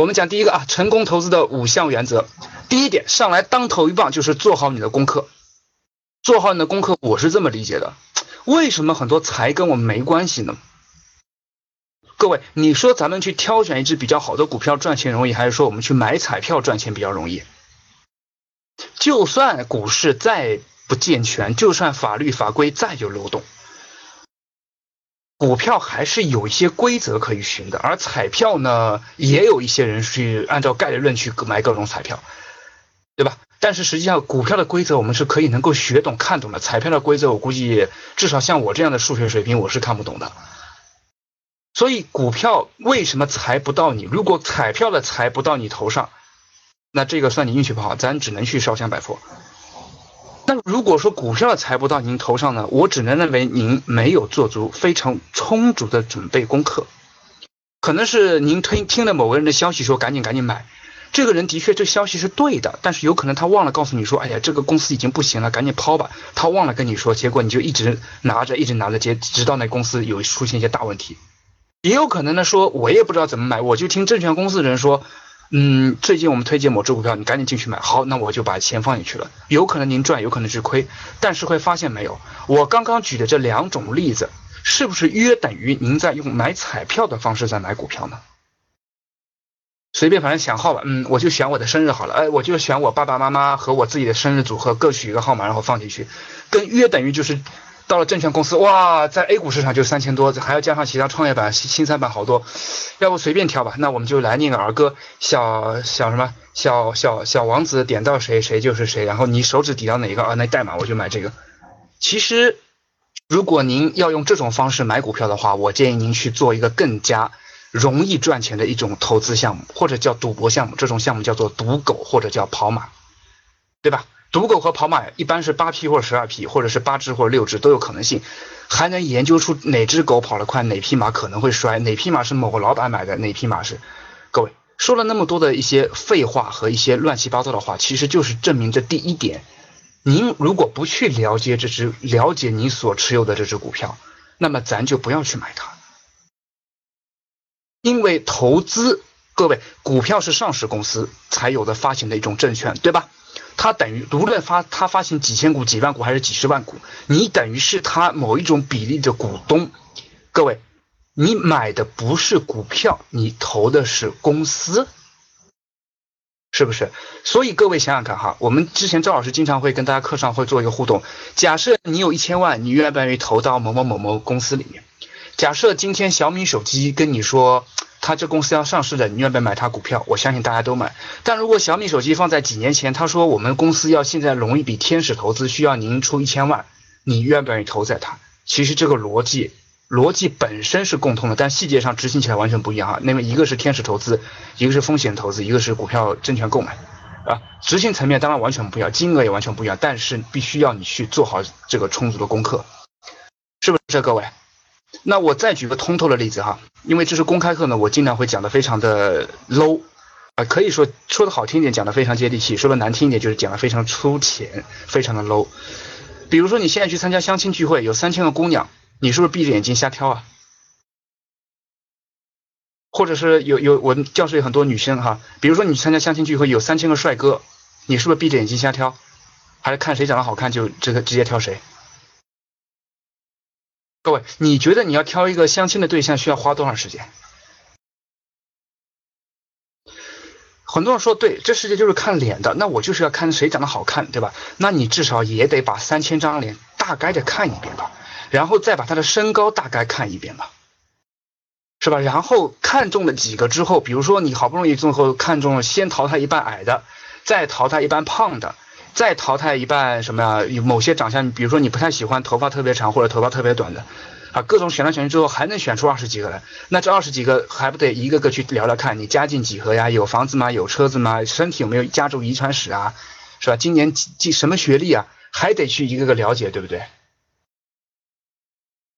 我们讲第一个啊，成功投资的五项原则。第一点，上来当头一棒就是做好你的功课。做好你的功课，我是这么理解的。为什么很多财跟我们没关系呢？各位，你说咱们去挑选一只比较好的股票赚钱容易，还是说我们去买彩票赚钱比较容易？就算股市再不健全，就算法律法规再有漏洞，股票还是有一些规则可以循的。而彩票呢，也有一些人去按照概率论去买各种彩票，对吧？但是实际上，股票的规则我们是可以能够学懂、看懂的。彩票的规则，我估计至少像我这样的数学水平，我是看不懂的。所以，股票为什么财不到你？如果彩票的财不到你头上，那这个算你运气不好，咱只能去烧香拜佛。那如果说股票的财不到您头上呢？我只能认为您没有做足非常充足的准备功课，可能是您听听了某个人的消息说赶紧赶紧买。这个人的确，这消息是对的，但是有可能他忘了告诉你说，哎呀，这个公司已经不行了，赶紧抛吧。他忘了跟你说，结果你就一直拿着，一直拿着，接直到那公司有出现一些大问题。也有可能呢，说我也不知道怎么买，我就听证券公司的人说，嗯，最近我们推荐某只股票，你赶紧进去买。好，那我就把钱放进去了。有可能您赚，有可能是亏，但是会发现没有，我刚刚举的这两种例子，是不是约等于您在用买彩票的方式在买股票呢？随便反正选号吧，嗯，我就选我的生日好了，哎，我就选我爸爸妈妈和我自己的生日组合各取一个号码，然后放进去，跟约等于就是到了证券公司，哇，在 A 股市场就三千多，还要加上其他创业板、新三板好多，要不随便挑吧，那我们就来念个儿歌，小小什么小小小王子点到谁谁就是谁，然后你手指抵到哪个啊，那代码我就买这个。其实，如果您要用这种方式买股票的话，我建议您去做一个更加。容易赚钱的一种投资项目，或者叫赌博项目，这种项目叫做赌狗或者叫跑马，对吧？赌狗和跑马一般是八匹或者十二匹，或者是八只或者六只都有可能性，还能研究出哪只狗跑得快，哪匹马可能会摔，哪匹马是某个老板买的，哪匹马是……各位说了那么多的一些废话和一些乱七八糟的话，其实就是证明这第一点：您如果不去了解这只，了解你所持有的这只股票，那么咱就不要去买它。因为投资，各位，股票是上市公司才有的发行的一种证券，对吧？它等于无论发它发行几千股、几万股还是几十万股，你等于是它某一种比例的股东。各位，你买的不是股票，你投的是公司，是不是？所以各位想想看哈，我们之前赵老师经常会跟大家课上会做一个互动。假设你有一千万，你愿不愿意投到某某某某公司里面？假设今天小米手机跟你说，他这公司要上市的，你愿不愿意买他股票？我相信大家都买。但如果小米手机放在几年前，他说我们公司要现在融一笔天使投资，需要您出一千万，你愿不愿意投在它？其实这个逻辑逻辑本身是共通的，但细节上执行起来完全不一样啊。那么一个是天使投资，一个是风险投资，一个是股票证券购买啊。执行层面当然完全不一样，金额也完全不一样，但是必须要你去做好这个充足的功课，是不是各位？那我再举个通透的例子哈，因为这是公开课呢，我尽量会讲的非常的 low，啊，可以说说的好听一点，讲的非常接地气；说的难听一点，就是讲的非常粗浅，非常的 low。比如说你现在去参加相亲聚会，有三千个姑娘，你是不是闭着眼睛瞎挑啊？或者是有有我们教室有很多女生哈，比如说你参加相亲聚会，有三千个帅哥，你是不是闭着眼睛瞎挑？还是看谁长得好看就这个直接挑谁？各位，你觉得你要挑一个相亲的对象需要花多长时间？很多人说对，这世界就是看脸的，那我就是要看谁长得好看，对吧？那你至少也得把三千张脸大概的看一遍吧，然后再把他的身高大概看一遍吧，是吧？然后看中了几个之后，比如说你好不容易最后看中了，先淘汰一半矮的，再淘汰一半胖的。再淘汰一半什么呀？有某些长相，比如说你不太喜欢头发特别长或者头发特别短的，啊，各种选来选去之后还能选出二十几个来，那这二十几个还不得一个个去聊聊看你家境几何呀？有房子吗？有车子吗？身体有没有家族遗传史啊？是吧？今年几几什么学历啊？还得去一个个了解，对不对？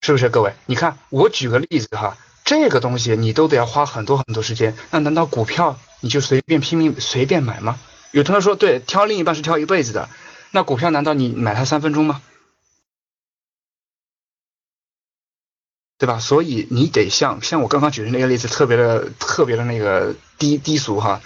是不是各位？你看我举个例子哈，这个东西你都得要花很多很多时间，那难道股票你就随便拼命随便买吗？有同学说，对，挑另一半是挑一辈子的，那股票难道你买它三分钟吗？对吧？所以你得像像我刚刚举的那个例子，特别的特别的那个低低俗哈，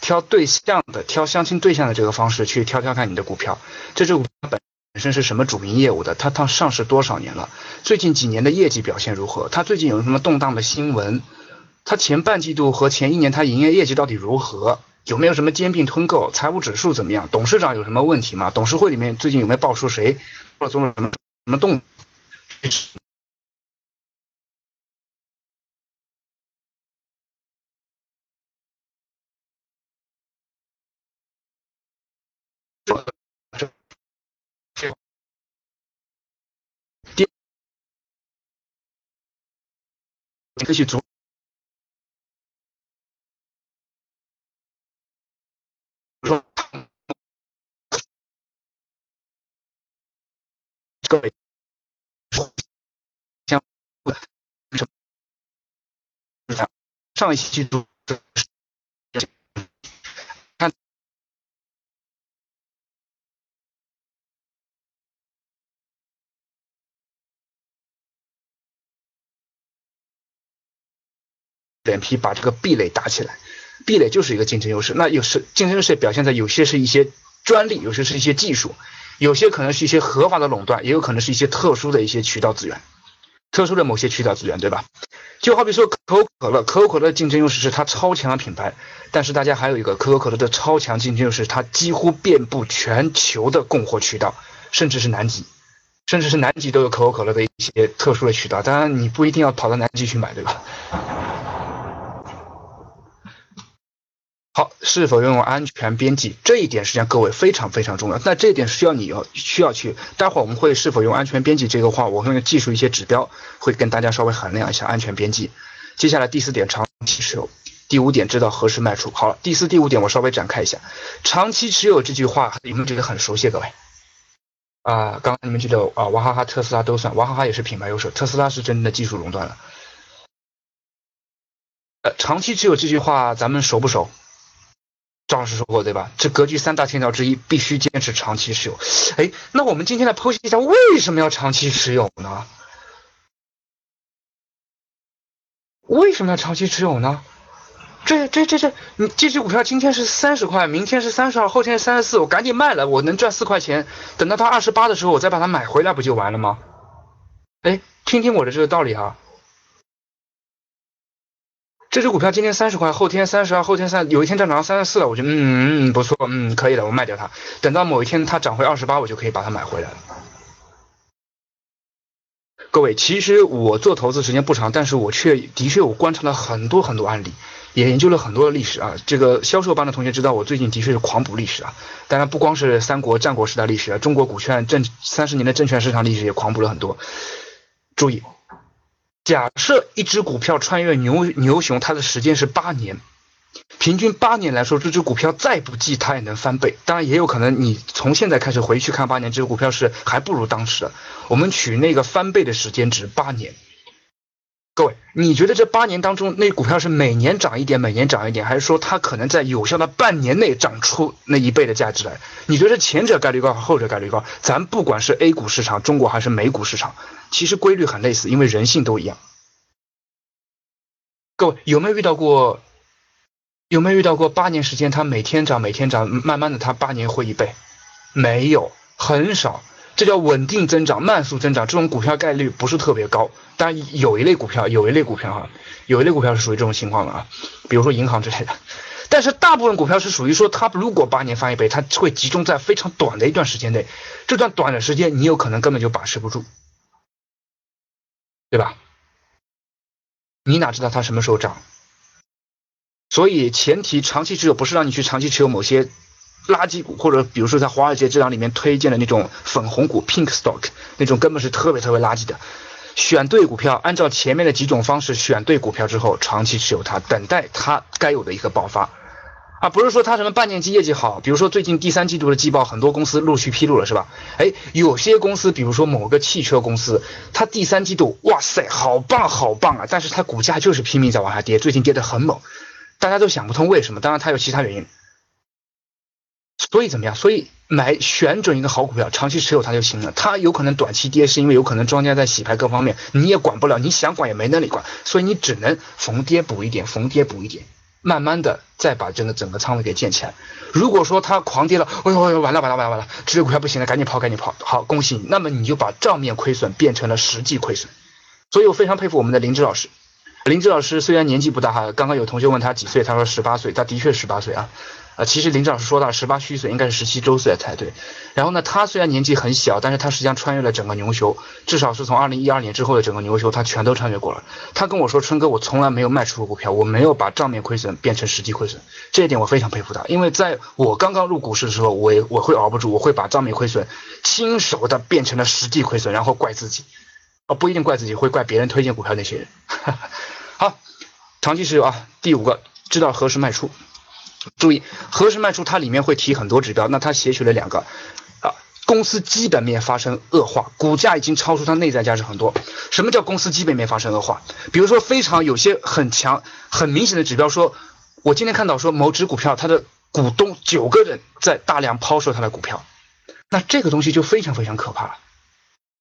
挑对象的挑相亲对象的这个方式去挑挑看你的股票，这只股票本本身是什么主营业务的？它它上市多少年了？最近几年的业绩表现如何？它最近有什么动荡的新闻？它前半季度和前一年它营业业绩到底如何？有没有什么兼并吞购？财务指数怎么样？董事长有什么问题吗？董事会里面最近有没有爆出谁或做了什么什么动？可以足各位相上一期度看脸皮把这个壁垒打起来，壁垒就是一个竞争优势。那有时竞争优势表现在有些是一些专利，有些是一些技术，有些可能是一些合法的垄断，也有可能是一些特殊的一些渠道资源，特殊的某些渠道资源，对吧？就好比说可口可乐，可口可乐的竞争优势是它超强的品牌，但是大家还有一个可口可乐的超强竞争优势，它几乎遍布全球的供货渠道，甚至是南极，甚至是南极都有可口可乐的一些特殊的渠道。当然，你不一定要跑到南极去买，对吧？好，是否拥有安全边际这一点，实际上各位非常非常重要。那这一点需要你要需要去，待会儿我们会是否用安全边际这个话，我会用技术一些指标会跟大家稍微衡量一下安全边际。接下来第四点，长期持有；第五点，知道何时卖出。好了，第四、第五点我稍微展开一下。长期持有这句话有没有觉得很熟悉？各位啊，刚刚你们记得啊，娃哈哈、特斯拉都算，娃哈哈也是品牌优势，特斯拉是真正的技术垄断了。呃，长期持有这句话咱们熟不熟？张老师说过对吧？这格局三大天条之一，必须坚持长期持有。哎，那我们今天来剖析一下，为什么要长期持有呢？为什么要长期持有呢？这这这这，你这只股票今天是三十块，明天是三十二，后天是三十四，我赶紧卖了，我能赚四块钱。等到它二十八的时候，我再把它买回来，不就完了吗？哎，听听我的这个道理啊。这只股票今天三十块，后天三十二，后天三，有一天涨到三十四了，我觉得嗯嗯不错，嗯可以的，我卖掉它。等到某一天它涨回二十八，我就可以把它买回来了。各位，其实我做投资时间不长，但是我却的确我观察了很多很多案例，也研究了很多的历史啊。这个销售班的同学知道，我最近的确是狂补历史啊。当然不光是三国战国时代历史啊，中国股券证三十年的证券市场历史也狂补了很多。注意。假设一只股票穿越牛牛熊，它的时间是八年，平均八年来说，这只股票再不济它也能翻倍。当然也有可能你从现在开始回去看八年，这只股票是还不如当时。我们取那个翻倍的时间值八年。各位，你觉得这八年当中，那股票是每年涨一点，每年涨一点，还是说它可能在有效的半年内涨出那一倍的价值来？你觉得前者概率高，后者概率高？咱不管是 A 股市场，中国还是美股市场。其实规律很类似，因为人性都一样。各位有没有遇到过？有没有遇到过八年时间，它每天涨，每天涨，慢慢的它八年会一倍？没有，很少。这叫稳定增长，慢速增长。这种股票概率不是特别高。但有一类股票，有一类股票哈，有一类股票是属于这种情况的啊，比如说银行之类的。但是大部分股票是属于说，它如果八年翻一倍，它会集中在非常短的一段时间内。这段短的时间，你有可能根本就把持不住。对吧？你哪知道它什么时候涨？所以前提长期持有不是让你去长期持有某些垃圾股，或者比如说在华尔街这档里面推荐的那种粉红股 （pink stock） 那种根本是特别特别垃圾的。选对股票，按照前面的几种方式选对股票之后，长期持有它，等待它该有的一个爆发。啊，不是说它什么半年期业绩好，比如说最近第三季度的季报，很多公司陆续披露了，是吧？哎，有些公司，比如说某个汽车公司，它第三季度，哇塞，好棒好棒啊！但是它股价就是拼命在往下跌，最近跌得很猛，大家都想不通为什么。当然它有其他原因。所以怎么样？所以买选准一个好股票，长期持有它就行了。它有可能短期跌，是因为有可能庄家在洗牌各方面，你也管不了，你想管也没能力管，所以你只能逢跌补一点，逢跌补一点。慢慢的再把整个整个仓位给建起来。如果说他狂跌了，哎呦哎呦完了完了完了完了，这个股票不行了，赶紧跑赶紧跑。好，恭喜你，那么你就把账面亏损变成了实际亏损。所以我非常佩服我们的林芝老师。林芝老师虽然年纪不大哈，刚刚有同学问他几岁，他说十八岁，他的确十八岁啊。呃，其实林老师说到十八虚岁应该是十七周岁才对。然后呢，他虽然年纪很小，但是他实际上穿越了整个牛熊，至少是从二零一二年之后的整个牛熊，他全都穿越过了。他跟我说，春哥，我从来没有卖出过股票，我没有把账面亏损变成实际亏损，这一点我非常佩服他。因为在我刚刚入股市的时候，我我会熬不住，我会把账面亏损亲手的变成了实际亏损，然后怪自己，哦，不一定怪自己，会怪别人推荐股票那些人。好，长期持有啊，第五个，知道何时卖出。注意，何时卖出？它里面会提很多指标，那它写取了两个啊，公司基本面发生恶化，股价已经超出它内在价值很多。什么叫公司基本面发生恶化？比如说非常有些很强、很明显的指标，说我今天看到说某只股票它的股东九个人在大量抛售它的股票，那这个东西就非常非常可怕了，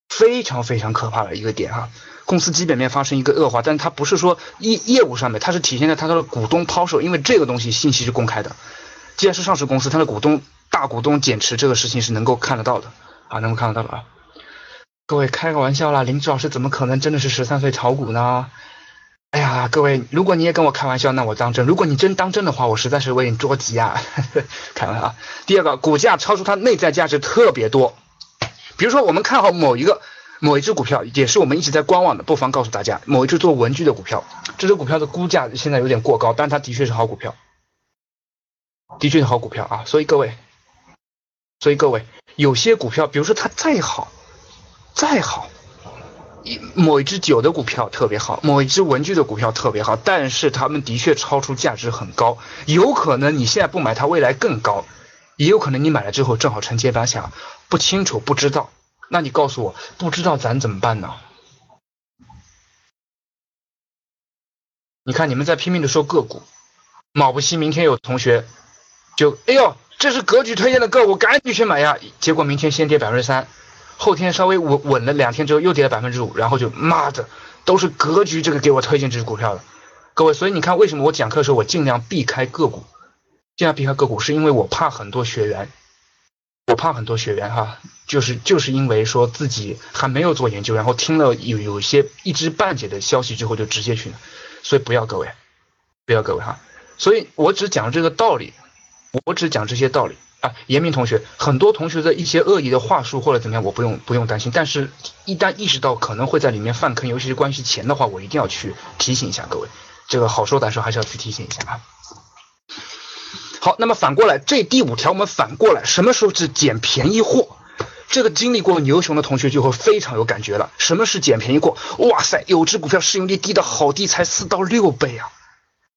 非常非常可怕的一个点哈。公司基本面发生一个恶化，但它不是说业业务上面，它是体现在它的股东抛售，因为这个东西信息是公开的。既然是上市公司，它的股东大股东减持这个事情是能够看得到的啊，能够看得到的啊。各位开个玩笑啦，林志老师怎么可能真的是十三岁炒股呢？哎呀，各位，如果你也跟我开玩笑，那我当真；如果你真当真的话，我实在是为你着急啊。开玩笑。第二个，股价超出它内在价值特别多，比如说我们看好某一个。某一只股票也是我们一直在观望的，不妨告诉大家，某一只做文具的股票，这只股票的估价现在有点过高，但它的确是好股票，的确是好股票啊。所以各位，所以各位，有些股票，比如说它再好，再好，某一只酒的股票特别好，某一只文具的股票特别好，但是它们的确超出价值很高，有可能你现在不买它，未来更高，也有可能你买了之后正好承接反响，不清楚不知道。那你告诉我，不知道咱怎么办呢？你看你们在拼命的说个股，卯不西明天有同学就哎呦，这是格局推荐的个股，赶紧去买呀！结果明天先跌百分之三，后天稍微稳稳了两天之后又跌了百分之五，然后就妈的都是格局这个给我推荐这只股票的，各位，所以你看为什么我讲课的时候我尽量避开个股，尽量避开个股，是因为我怕很多学员。我怕很多学员哈，就是就是因为说自己还没有做研究，然后听了有有些一知半解的消息之后就直接去了，所以不要各位，不要各位哈，所以我只讲这个道理，我只讲这些道理啊。严明同学，很多同学的一些恶意的话术或者怎么样，我不用不用担心，但是一旦意识到可能会在里面犯坑，尤其是关系钱的话，我一定要去提醒一下各位，这个好说歹说还是要去提醒一下啊。好，那么反过来，这第五条我们反过来，什么时候是捡便宜货？这个经历过牛熊的同学就会非常有感觉了。什么是捡便宜货？哇塞，有只股票市盈率低的好低，才四到六倍啊！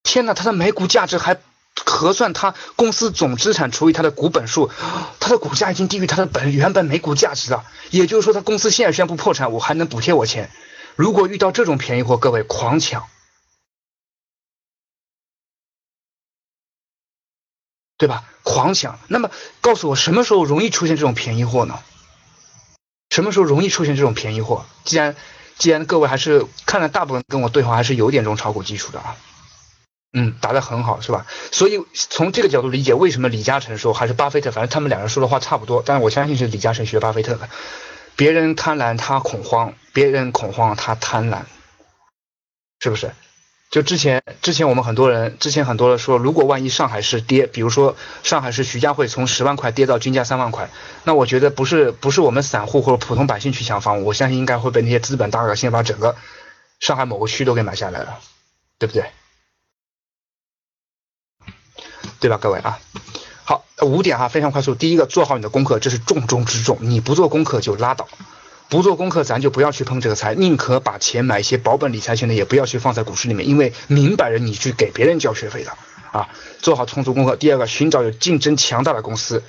天哪，它的每股价值还核算它公司总资产除以它的股本数，它的股价已经低于它的本原本每股价值了。也就是说，它公司现在宣布破产，我还能补贴我钱。如果遇到这种便宜货，各位狂抢。对吧？狂抢。那么告诉我，什么时候容易出现这种便宜货呢？什么时候容易出现这种便宜货？既然既然各位还是看了大部分跟我对话，还是有点这种炒股基础的啊。嗯，答得很好，是吧？所以从这个角度理解，为什么李嘉诚说还是巴菲特，反正他们两人说的话差不多。但是我相信是李嘉诚学巴菲特的。别人贪婪，他恐慌；别人恐慌，他贪婪，是不是？就之前，之前我们很多人，之前很多人说，如果万一上海市跌，比如说上海市徐家汇从十万块跌到均价三万块，那我觉得不是不是我们散户或者普通百姓去抢房，我相信应该会被那些资本大鳄先把整个上海某个区都给买下来了，对不对？对吧，各位啊？好，五点哈，非常快速。第一个，做好你的功课，这是重中之重，你不做功课就拉倒。不做功课，咱就不要去碰这个财，宁可把钱买一些保本理财型的，也不要去放在股市里面，因为明摆着你去给别人交学费的啊！做好充足功课。第二个，寻找有竞争强大的公司，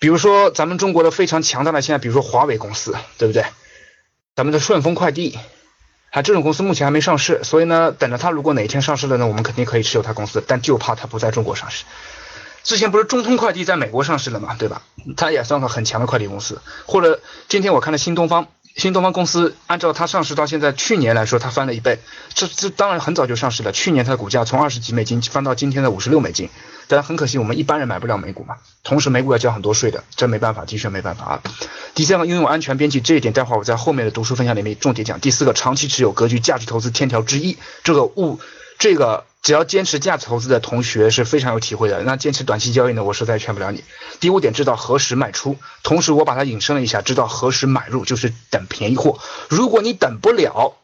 比如说咱们中国的非常强大的，现在比如说华为公司，对不对？咱们的顺丰快递，啊，这种公司目前还没上市，所以呢，等着它如果哪一天上市了呢，我们肯定可以持有它公司，但就怕它不在中国上市。之前不是中通快递在美国上市了嘛，对吧？它也算个很强的快递公司。或者今天我看了新东方，新东方公司按照它上市到现在，去年来说它翻了一倍，这这当然很早就上市了。去年它的股价从二十几美金翻到今天的五十六美金，但很可惜我们一般人买不了美股嘛，同时美股要交很多税的，这没办法，的确没办法啊。第三个，拥有安全边际这一点，待会儿我在后面的读书分享里面重点讲。第四个，长期持有格局价值投资天条之一，这个物这个。只要坚持价值投资的同学是非常有体会的。那坚持短期交易呢？我实在劝不了你。第五点，知道何时卖出，同时我把它引申了一下，知道何时买入，就是等便宜货。如果你等不了，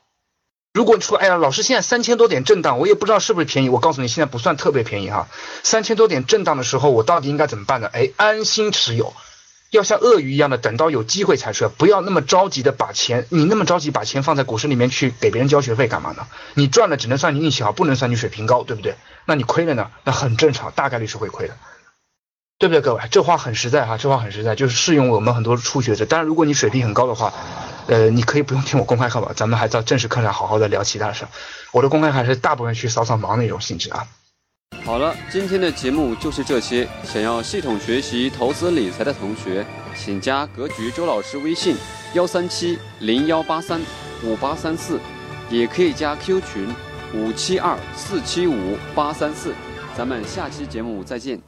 如果你说，哎呀，老师现在三千多点震荡，我也不知道是不是便宜。我告诉你，现在不算特别便宜哈。三千多点震荡的时候，我到底应该怎么办呢？哎，安心持有。要像鳄鱼一样的等到有机会才出，不要那么着急的把钱，你那么着急把钱放在股市里面去给别人交学费干嘛呢？你赚了只能算你运气好，不能算你水平高，对不对？那你亏了呢？那很正常，大概率是会亏的，对不对？各位，这话很实在哈，这话很实在，就是适用我们很多初学者。当然，如果你水平很高的话，呃，你可以不用听我公开课吧，咱们还到正式课上好好的聊其他的事。我的公开课还是大部分去扫扫盲那种性质啊。好了，今天的节目就是这些。想要系统学习投资理财的同学，请加格局周老师微信：幺三七零幺八三五八三四，也可以加 Q 群五七二四七五八三四。咱们下期节目再见。